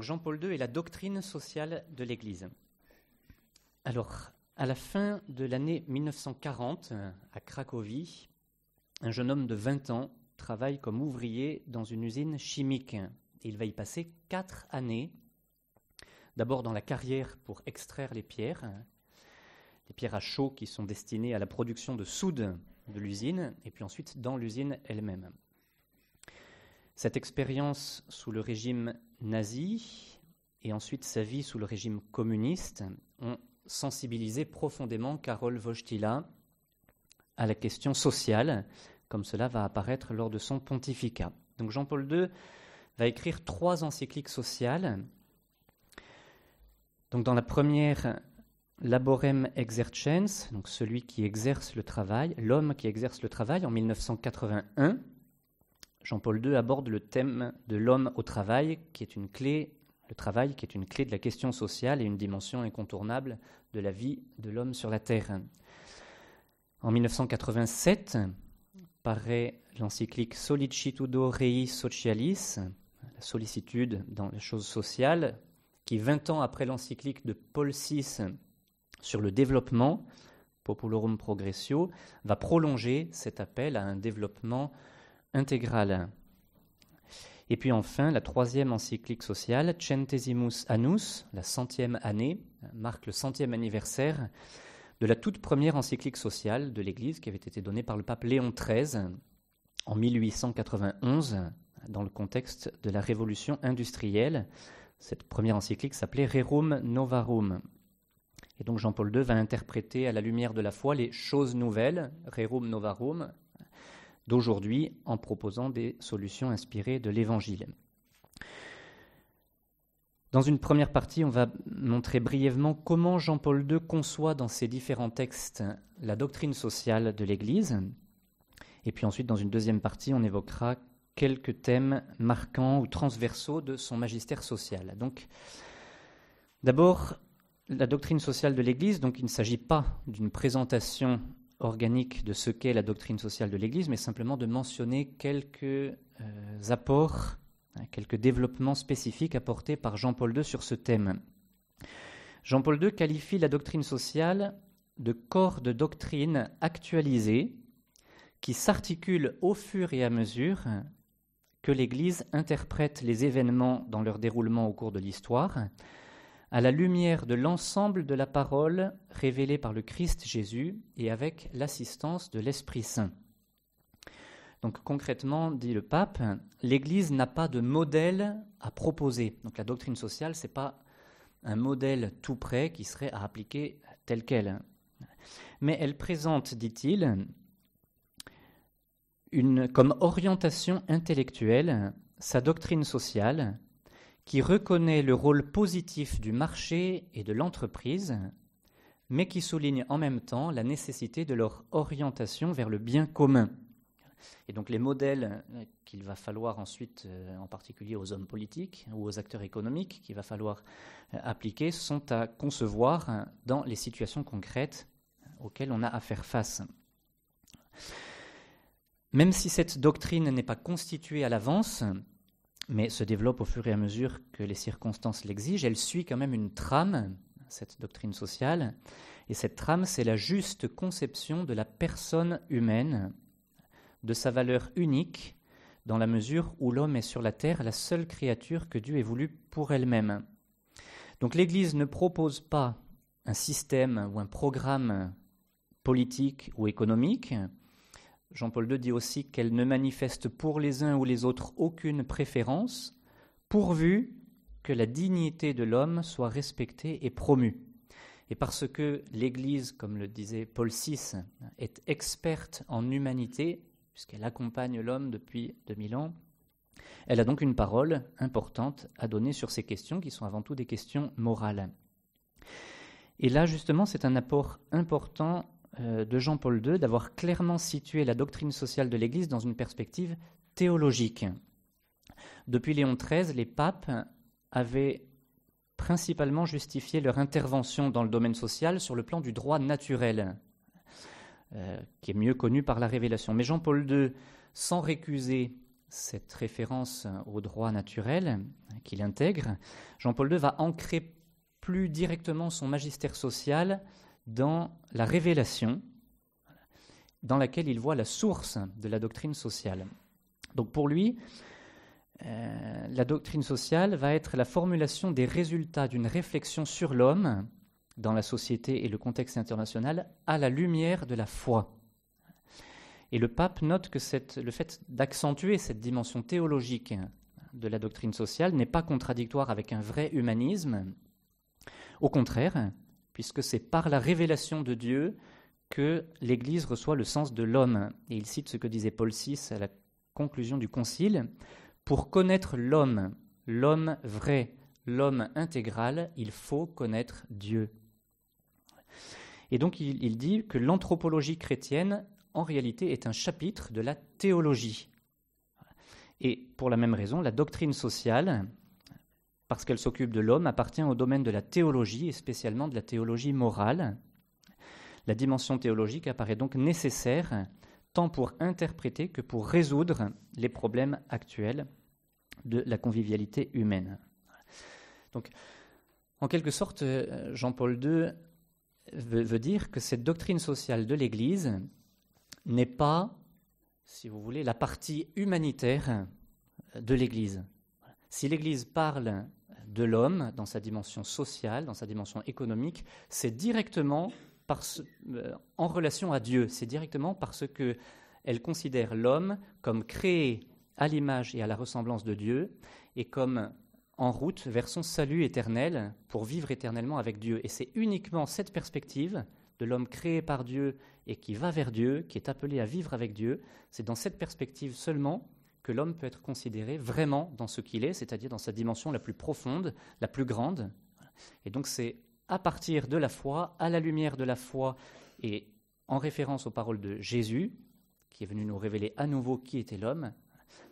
Jean-Paul II et la doctrine sociale de l'Église. Alors, à la fin de l'année 1940, à Cracovie, un jeune homme de 20 ans travaille comme ouvrier dans une usine chimique. Il va y passer quatre années, d'abord dans la carrière pour extraire les pierres, les pierres à chaud qui sont destinées à la production de soude de l'usine, et puis ensuite dans l'usine elle-même. Cette expérience sous le régime nazi et ensuite sa vie sous le régime communiste ont sensibilisé profondément Karol Wojtyla à la question sociale, comme cela va apparaître lors de son pontificat. Donc Jean-Paul II va écrire trois encycliques sociales. Donc dans la première, Laborem exercens, donc celui qui exerce le travail, l'homme qui exerce le travail, en 1981, Jean-Paul II aborde le thème de l'homme au travail, qui est une clé, le travail qui est une clé de la question sociale et une dimension incontournable de la vie de l'homme sur la terre. En 1987 paraît l'encyclique Solicitudo Rei Socialis, la sollicitude dans les choses sociales, qui 20 ans après l'encyclique de Paul VI sur le développement, Populorum Progressio, va prolonger cet appel à un développement intégrale. Et puis enfin, la troisième encyclique sociale, Centesimus Annus, la centième année, marque le centième anniversaire de la toute première encyclique sociale de l'Église qui avait été donnée par le pape Léon XIII en 1891 dans le contexte de la révolution industrielle. Cette première encyclique s'appelait Rerum Novarum. Et donc Jean-Paul II va interpréter à la lumière de la foi les choses nouvelles, Rerum Novarum, d'aujourd'hui en proposant des solutions inspirées de l'Évangile. Dans une première partie, on va montrer brièvement comment Jean-Paul II conçoit dans ses différents textes la doctrine sociale de l'Église. Et puis ensuite, dans une deuxième partie, on évoquera quelques thèmes marquants ou transversaux de son magistère social. Donc, d'abord, la doctrine sociale de l'Église. Donc, il ne s'agit pas d'une présentation organique de ce qu'est la doctrine sociale de l'Église, mais simplement de mentionner quelques euh, apports, hein, quelques développements spécifiques apportés par Jean-Paul II sur ce thème. Jean-Paul II qualifie la doctrine sociale de corps de doctrine actualisé qui s'articule au fur et à mesure que l'Église interprète les événements dans leur déroulement au cours de l'histoire à la lumière de l'ensemble de la parole révélée par le Christ Jésus et avec l'assistance de l'Esprit Saint. Donc concrètement, dit le pape, l'Église n'a pas de modèle à proposer. Donc la doctrine sociale, ce n'est pas un modèle tout prêt qui serait à appliquer tel quel. Mais elle présente, dit-il, comme orientation intellectuelle sa doctrine sociale qui reconnaît le rôle positif du marché et de l'entreprise, mais qui souligne en même temps la nécessité de leur orientation vers le bien commun. Et donc les modèles euh, qu'il va falloir ensuite, euh, en particulier aux hommes politiques ou aux acteurs économiques, qu'il va falloir euh, appliquer, sont à concevoir dans les situations concrètes auxquelles on a à faire face. Même si cette doctrine n'est pas constituée à l'avance, mais se développe au fur et à mesure que les circonstances l'exigent. Elle suit quand même une trame, cette doctrine sociale, et cette trame, c'est la juste conception de la personne humaine, de sa valeur unique, dans la mesure où l'homme est sur la terre la seule créature que Dieu ait voulu pour elle-même. Donc l'Église ne propose pas un système ou un programme politique ou économique, Jean-Paul II dit aussi qu'elle ne manifeste pour les uns ou les autres aucune préférence, pourvu que la dignité de l'homme soit respectée et promue. Et parce que l'Église, comme le disait Paul VI, est experte en humanité, puisqu'elle accompagne l'homme depuis 2000 ans, elle a donc une parole importante à donner sur ces questions qui sont avant tout des questions morales. Et là, justement, c'est un apport important de Jean-Paul II d'avoir clairement situé la doctrine sociale de l'Église dans une perspective théologique. Depuis Léon XIII, les papes avaient principalement justifié leur intervention dans le domaine social sur le plan du droit naturel, euh, qui est mieux connu par la révélation. Mais Jean-Paul II, sans récuser cette référence au droit naturel, qu'il intègre, Jean-Paul II va ancrer plus directement son magistère social dans la révélation, dans laquelle il voit la source de la doctrine sociale. Donc pour lui, euh, la doctrine sociale va être la formulation des résultats d'une réflexion sur l'homme dans la société et le contexte international à la lumière de la foi. Et le pape note que le fait d'accentuer cette dimension théologique de la doctrine sociale n'est pas contradictoire avec un vrai humanisme. Au contraire, puisque c'est par la révélation de Dieu que l'Église reçoit le sens de l'homme. Et il cite ce que disait Paul VI à la conclusion du Concile. Pour connaître l'homme, l'homme vrai, l'homme intégral, il faut connaître Dieu. Et donc il, dit que l'anthropologie chrétienne, en réalité, est un chapitre de la théologie. Et pour la même raison, la doctrine sociale, parce qu'elle s'occupe de l'homme, appartient au domaine de la théologie, et spécialement de la théologie morale. La dimension théologique apparaît donc nécessaire tant pour interpréter que pour résoudre les problèmes actuels de la convivialité humaine. Donc, en quelque sorte, Jean-Paul II veut, dire que cette doctrine sociale de l'Église n'est pas, si vous voulez, la partie humanitaire de l'Église. Si l'Église parle de l'homme dans sa dimension sociale, dans sa dimension économique, c'est directement euh, en relation à Dieu, c'est directement parce qu'elle considère l'homme comme créé à l'image et à la ressemblance de Dieu et comme en route vers son salut éternel pour vivre éternellement avec Dieu. Et c'est uniquement cette perspective de l'homme créé par Dieu et qui va vers Dieu, qui est appelé à vivre avec Dieu, c'est dans cette perspective seulement que l'homme peut être considéré vraiment dans ce qu'il est, c'est-à-dire dans sa dimension la plus profonde, la plus grande. Et donc c'est à partir de la foi, à la lumière de la foi et en référence aux paroles de Jésus, qui est venu nous révéler à nouveau qui était l'homme,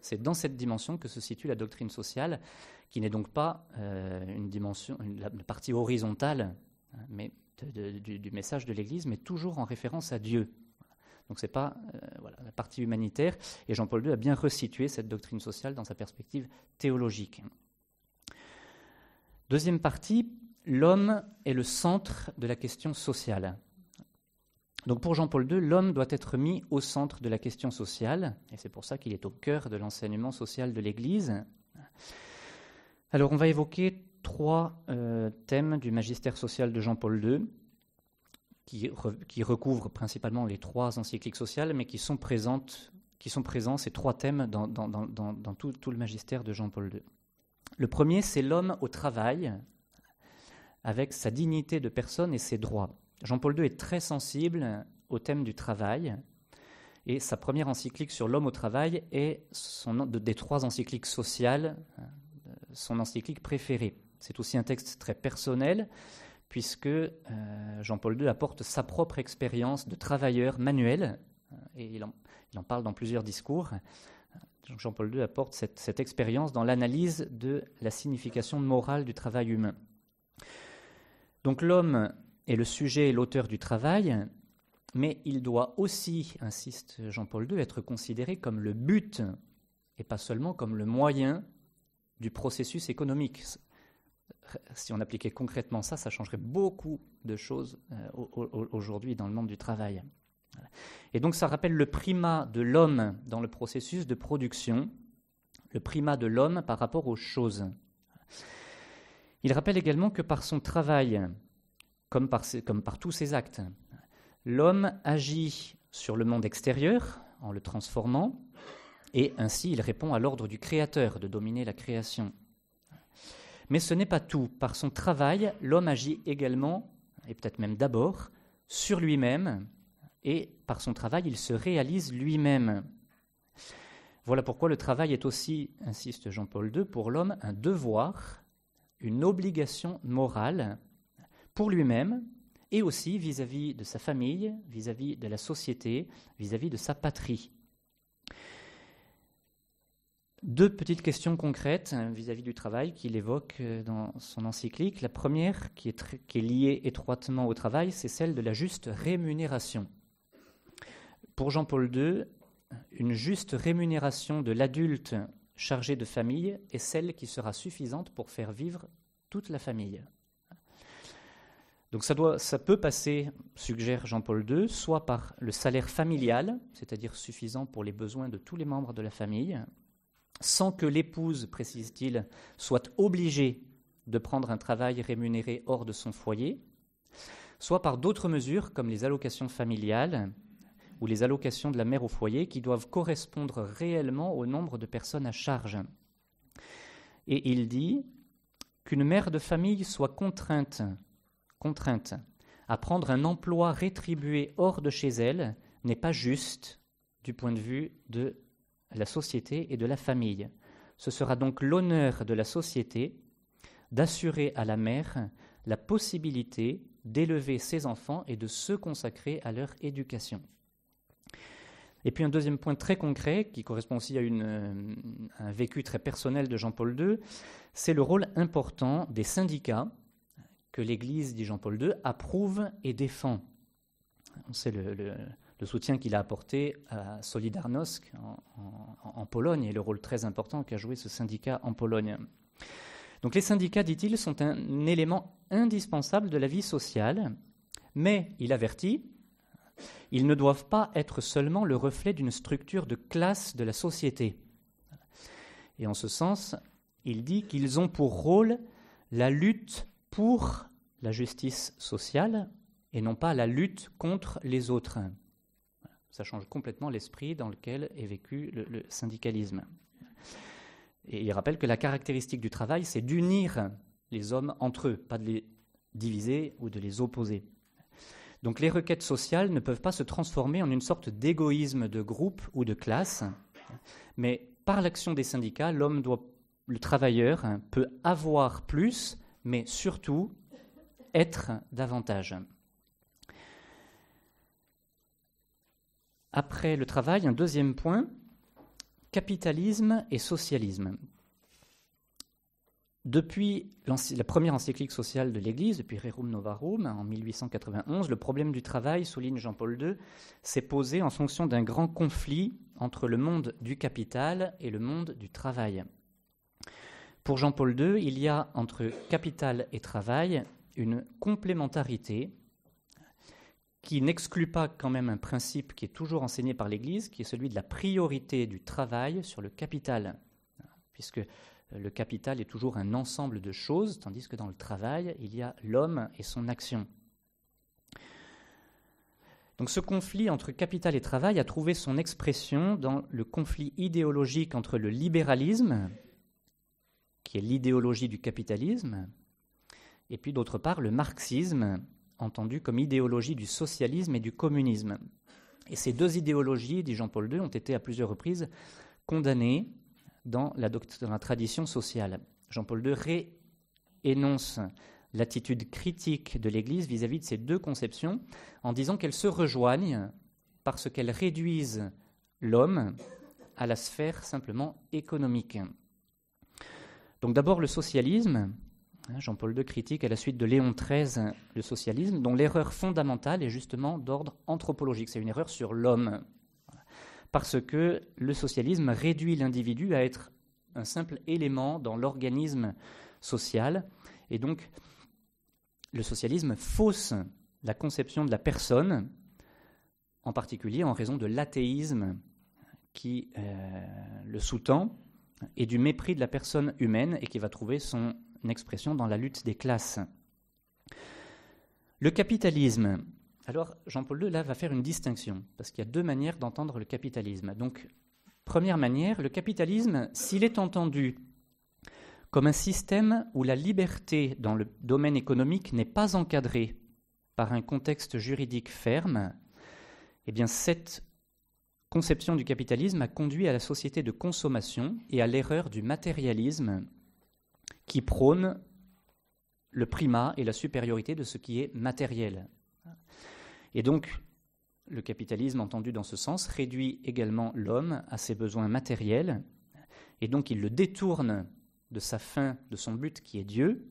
c'est dans cette dimension que se situe la doctrine sociale, qui n'est donc pas euh, une dimension, une, partie horizontale, hein, mais du, message de l'Église, mais toujours en référence à Dieu. Donc ce n'est pas euh, la partie humanitaire, et Jean-Paul II a bien resitué cette doctrine sociale dans sa perspective théologique. Deuxième partie, l'homme est le centre de la question sociale. Donc pour Jean-Paul II, l'homme doit être mis au centre de la question sociale, et c'est pour ça qu'il est au cœur de l'enseignement social de l'Église. Alors on va évoquer trois euh, thèmes du magistère social de Jean-Paul II, qui, recouvrent principalement les trois encycliques sociales, mais qui sont, présentes, qui sont présents, ces trois thèmes, dans, tout, le magistère de Jean-Paul II. Le premier, c'est l'homme au travail, avec sa dignité de personne et ses droits. Jean-Paul II est très sensible au thème du travail, et sa première encyclique sur l'homme au travail est des trois encycliques sociales, euh, son encyclique préférée. C'est aussi un texte très personnel, puisque euh, Jean-Paul II apporte sa propre expérience de travailleur manuel, euh, et il en, parle dans plusieurs discours. Jean-Paul II apporte cette, cette expérience dans l'analyse de la signification morale du travail humain. Donc l'homme est le sujet et l'auteur du travail, mais il doit aussi, insiste Jean-Paul II, être considéré comme le but et pas seulement comme le moyen du processus économique. Si on appliquait concrètement ça, ça changerait beaucoup de choses euh, aujourd'hui dans le monde du travail. Et donc ça rappelle le primat de l'homme dans le processus de production, le primat de l'homme par rapport aux choses. Il rappelle également que par son travail, comme par, comme par tous ses actes, l'homme agit sur le monde extérieur en le transformant, et ainsi il répond à l'ordre du Créateur de dominer la création. Mais ce n'est pas tout. Par son travail, l'homme agit également, et peut-être même d'abord, sur lui-même, et par son travail, il se réalise lui-même. Voilà pourquoi le travail est aussi, insiste Jean-Paul II, pour l'homme un devoir, une obligation morale pour lui-même et aussi vis-à-vis de sa famille, vis-à-vis de la société, vis-à-vis de sa patrie. Deux petites questions concrètes hein, vis-à-vis du travail qu'il évoque euh, dans son encyclique. La première, qui est, liée étroitement au travail, c'est celle de la juste rémunération. Pour Jean-Paul II, une juste rémunération de l'adulte chargée de famille est celle qui sera suffisante pour faire vivre toute la famille. Donc ça, doit, ça peut passer, suggère Jean-Paul II, soit par le salaire familial, c'est-à-dire suffisant pour les besoins de tous les membres de la famille, sans que l'épouse, précise-t-il, soit obligée de prendre un travail rémunéré hors de son foyer, soit par d'autres mesures comme les allocations familiales ou les allocations de la mère au foyer qui doivent correspondre réellement au nombre de personnes à charge. Et il dit qu'une mère de famille soit contrainte, à prendre un emploi rétribué hors de chez elle n'est pas juste du point de vue de la société et de la famille. Ce sera donc l'honneur de la société d'assurer à la mère la possibilité d'élever ses enfants et de se consacrer à leur éducation. Et puis un deuxième point très concret, qui correspond aussi à euh, un vécu très personnel de Jean-Paul II, c'est le rôle important des syndicats que l'Église, dit Jean-Paul II, approuve et défend. On sait le, soutien qu'il a apporté à Solidarnosc en Pologne et le rôle très important qu'a joué ce syndicat en Pologne. Donc les syndicats, dit-il, sont un élément indispensable de la vie sociale, mais il avertit, ils ne doivent pas être seulement le reflet d'une structure de classe de la société. Et en ce sens, il dit qu'ils ont pour rôle la lutte pour la justice sociale et non pas la lutte contre les autres. Ça change complètement l'esprit dans lequel est vécu le syndicalisme. Et il rappelle que la caractéristique du travail, c'est d'unir les hommes entre eux, pas de les diviser ou de les opposer. Donc les requêtes sociales ne peuvent pas se transformer en une sorte d'égoïsme de groupe ou de classe, mais par l'action des syndicats, l'homme doit, le travailleur peut avoir plus, mais surtout être davantage. Après le travail, un deuxième point, Capitalisme et socialisme. Depuis la première encyclique sociale de l'Église, depuis Rerum Novarum, en 1891, le problème du travail, souligne Jean-Paul II, s'est posé en fonction d'un grand conflit entre le monde du capital et le monde du travail. Pour Jean-Paul II, il y a entre capital et travail une complémentarité qui n'exclut pas quand même un principe qui est toujours enseigné par l'Église, qui est celui de la priorité du travail sur le capital, puisque le capital est toujours un ensemble de choses, tandis que dans le travail, il y a l'homme et son action. Donc ce conflit entre capital et travail a trouvé son expression dans le conflit idéologique entre le libéralisme, qui est l'idéologie du capitalisme, et puis d'autre part le marxisme, entendu comme idéologie du socialisme et du communisme. Et ces deux idéologies, dit Jean-Paul II, ont été à plusieurs reprises condamnées dans la, tradition sociale. Jean-Paul II réénonce l'attitude critique de l'Église vis-à-vis de ces deux conceptions en disant qu'elles se rejoignent parce qu'elles réduisent l'homme à la sphère simplement économique. Donc d'abord le socialisme, Jean-Paul II critique à la suite de Léon XIII le socialisme, dont l'erreur fondamentale est justement d'ordre anthropologique. C'est une erreur sur l'homme. Parce que le socialisme réduit l'individu à être un simple élément dans l'organisme social. Et donc, le socialisme fausse la conception de la personne, en particulier en raison de l'athéisme qui euh, le sous-tend et du mépris de la personne humaine et qui va trouver son expression dans la lutte des classes. Le capitalisme. Alors, Jean-Paul II, va faire une distinction, parce qu'il y a deux manières d'entendre le capitalisme. Donc, première manière, le capitalisme, s'il est entendu comme un système où la liberté dans le domaine économique n'est pas encadrée par un contexte juridique ferme, eh bien, cette conception du capitalisme a conduit à la société de consommation et à l'erreur du matérialisme qui prône le primat et la supériorité de ce qui est matériel. Et donc, le capitalisme, entendu dans ce sens, réduit également l'homme à ses besoins matériels, et donc il le détourne de sa fin, de son but qui est Dieu,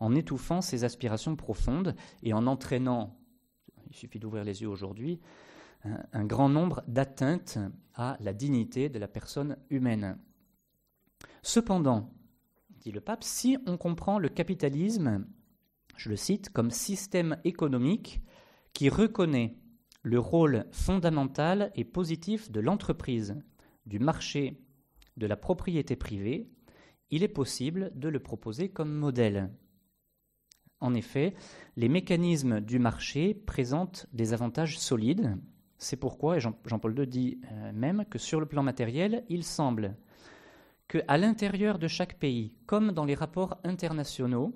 en étouffant ses aspirations profondes et en entraînant, il suffit d'ouvrir les yeux aujourd'hui, un, grand nombre d'atteintes à la dignité de la personne humaine. Cependant, le pape, si on comprend le capitalisme, je le cite, comme système économique qui reconnaît le rôle fondamental et positif de l'entreprise, du marché, de la propriété privée, il est possible de le proposer comme modèle. En effet, les mécanismes du marché présentent des avantages solides. C'est pourquoi, et Jean-Paul II dit euh, même, que sur le plan matériel, il semble qu'à l'intérieur de chaque pays, comme dans les rapports internationaux,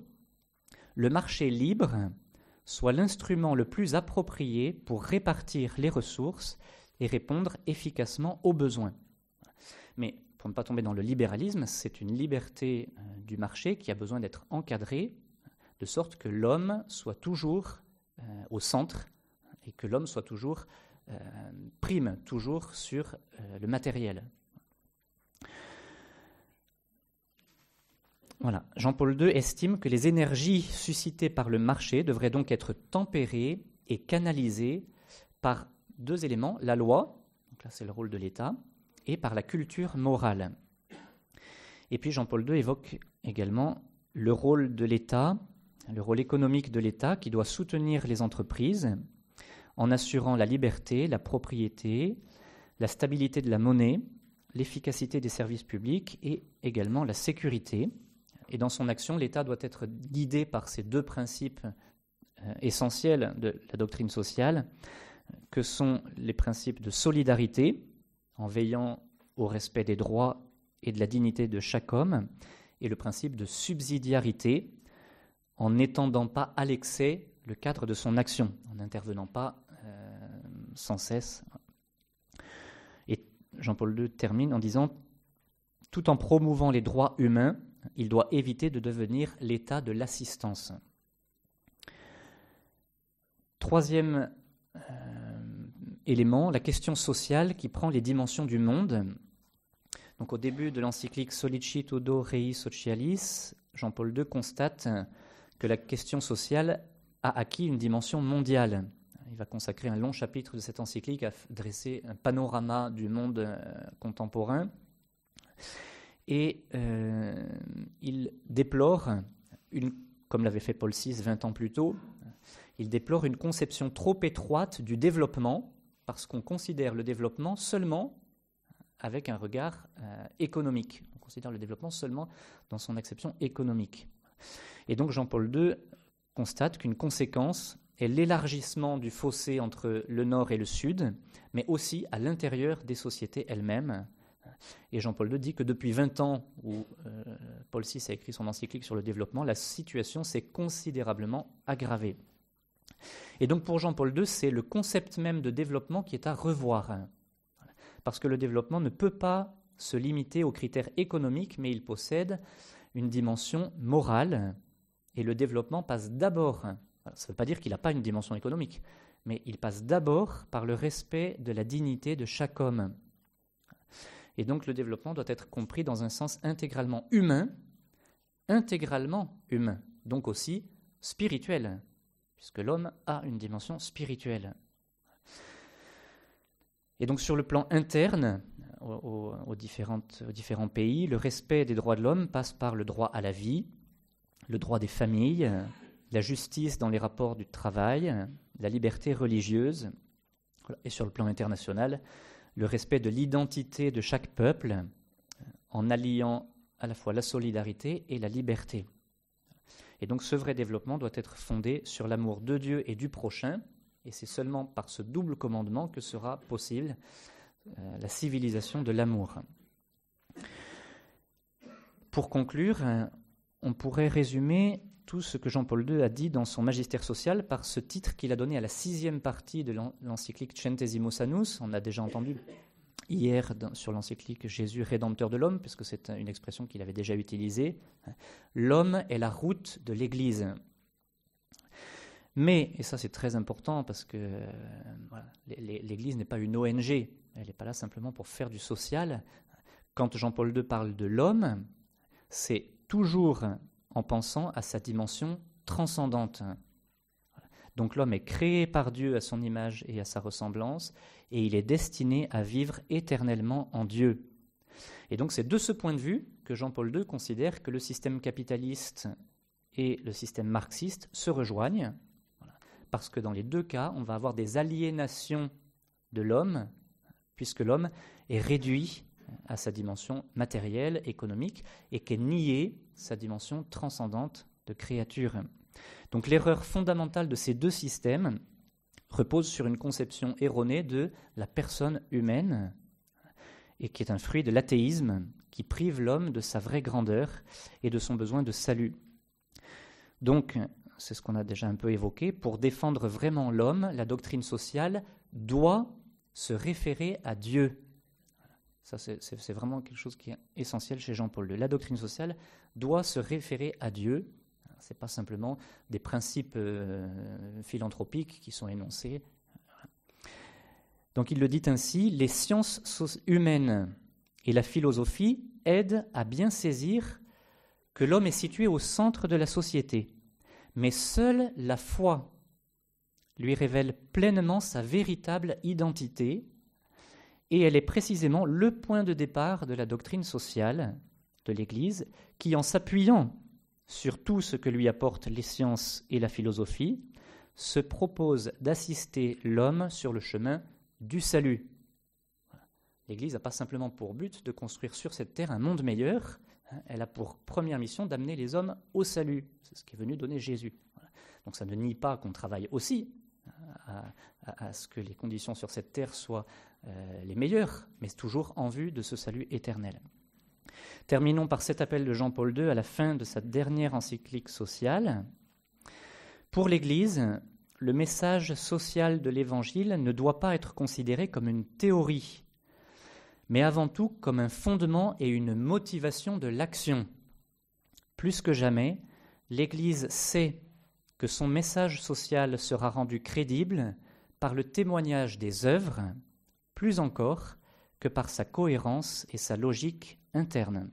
le marché libre soit l'instrument le plus approprié pour répartir les ressources et répondre efficacement aux besoins. Mais pour ne pas tomber dans le libéralisme, c'est une liberté euh, du marché qui a besoin d'être encadrée de sorte que l'homme soit toujours euh, au centre et que l'homme soit toujours euh, prime toujours sur le matériel. Jean-Paul II estime que les énergies suscitées par le marché devraient donc être tempérées et canalisées par deux éléments, la loi, donc là c'est le rôle de l'État, et par la culture morale. Et puis Jean-Paul II évoque également le rôle de l'État, le rôle économique de l'État qui doit soutenir les entreprises en assurant la liberté, la propriété, la stabilité de la monnaie, l'efficacité des services publics et également la sécurité. Et dans son action, l'État doit être guidé par ces deux principes euh, essentiels de la doctrine sociale, que sont les principes de solidarité, en veillant au respect des droits et de la dignité de chaque homme, et le principe de subsidiarité, en n'étendant pas à l'excès le cadre de son action, en n'intervenant pas euh, sans cesse. Et Jean-Paul II termine en disant, tout en promouvant les droits humains, il doit éviter de devenir l'état de l'assistance. Troisième euh, élément, la question sociale qui prend les dimensions du monde. Donc, au début de l'encyclique Solicitudo Rei Socialis, Jean-Paul II constate que la question sociale a acquis une dimension mondiale. Il va consacrer un long chapitre de cette encyclique à dresser un panorama du monde euh, contemporain. Et euh, il déplore, comme l'avait fait Paul VI 20 ans plus tôt, il déplore une conception trop étroite du développement, parce qu'on considère le développement seulement avec un regard euh, économique. On considère le développement seulement dans son acception économique. Et donc Jean-Paul II constate qu'une conséquence est l'élargissement du fossé entre le nord et le sud, mais aussi à l'intérieur des sociétés elles-mêmes, et Jean-Paul II dit que depuis 20 ans, où euh, Paul VI a écrit son encyclique sur le développement, la situation s'est considérablement aggravée. Et donc pour Jean-Paul II, c'est le concept même de développement qui est à revoir. Parce que le développement ne peut pas se limiter aux critères économiques, mais il possède une dimension morale. Et le développement passe d'abord, ça ne veut pas dire qu'il n'a pas une dimension économique, mais il passe d'abord par le respect de la dignité de chaque homme. Et donc le développement doit être compris dans un sens intégralement humain, intégralement humain, donc aussi spirituel, puisque l'homme a une dimension spirituelle. Et donc sur le plan interne, aux, différents pays, le respect des droits de l'homme passe par le droit à la vie, le droit des familles, la justice dans les rapports du travail, la liberté religieuse, et sur le plan international, le respect de l'identité de chaque peuple euh, en alliant à la fois la solidarité et la liberté. Et donc ce vrai développement doit être fondé sur l'amour de Dieu et du prochain, et c'est seulement par ce double commandement que sera possible euh, la civilisation de l'amour. Pour conclure, euh, on pourrait résumer tout ce que Jean-Paul II a dit dans son Magistère social par ce titre qu'il a donné à la sixième partie de l'encyclique Centesimus Annus. On a déjà entendu hier sur l'encyclique Jésus rédempteur de l'homme, puisque c'est une expression qu'il avait déjà utilisée. L'homme est la route de l'Église. Mais, et ça c'est très important parce que l'Église n'est pas une ONG, elle n'est pas là simplement pour faire du social. Quand Jean-Paul II parle de l'homme, c'est toujours en pensant à sa dimension transcendante. Donc l'homme est créé par Dieu à son image et à sa ressemblance, et il est destiné à vivre éternellement en Dieu. Et donc c'est de ce point de vue que Jean-Paul II considère que le système capitaliste et le système marxiste se rejoignent, parce que dans les deux cas, on va avoir des aliénations de l'homme, puisque l'homme est réduit à sa dimension matérielle, économique, et qu'est niée sa dimension transcendante de créature. Donc l'erreur fondamentale de ces deux systèmes repose sur une conception erronée de la personne humaine, et qui est un fruit de l'athéisme qui prive l'homme de sa vraie grandeur et de son besoin de salut. Donc, c'est ce qu'on a déjà un peu évoqué, pour défendre vraiment l'homme, la doctrine sociale doit se référer à Dieu. Ça, c'est vraiment quelque chose qui est essentiel chez Jean-Paul II. La doctrine sociale doit se référer à Dieu. Ce n'est pas simplement des principes euh, philanthropiques qui sont énoncés. Donc il le dit ainsi, les sciences humaines et la philosophie aident à bien saisir que l'homme est situé au centre de la société, mais seule la foi lui révèle pleinement sa véritable identité, et elle est précisément le point de départ de la doctrine sociale de l'Église, qui, en s'appuyant sur tout ce que lui apportent les sciences et la philosophie, se propose d'assister l'homme sur le chemin du salut. L'Église n'a pas simplement pour but de construire sur cette terre un monde meilleur, hein, elle a pour première mission d'amener les hommes au salut. C'est ce qui est venu donner Jésus. Donc ça ne nie pas qu'on travaille aussi à, ce que les conditions sur cette terre soient euh, les meilleures, mais toujours en vue de ce salut éternel. Terminons par cet appel de Jean-Paul II à la fin de sa dernière encyclique sociale. Pour l'Église, le message social de l'Évangile ne doit pas être considéré comme une théorie, mais avant tout comme un fondement et une motivation de l'action. Plus que jamais, l'Église sait que son message social sera rendu crédible par le témoignage des œuvres, plus encore que par sa cohérence et sa logique interne.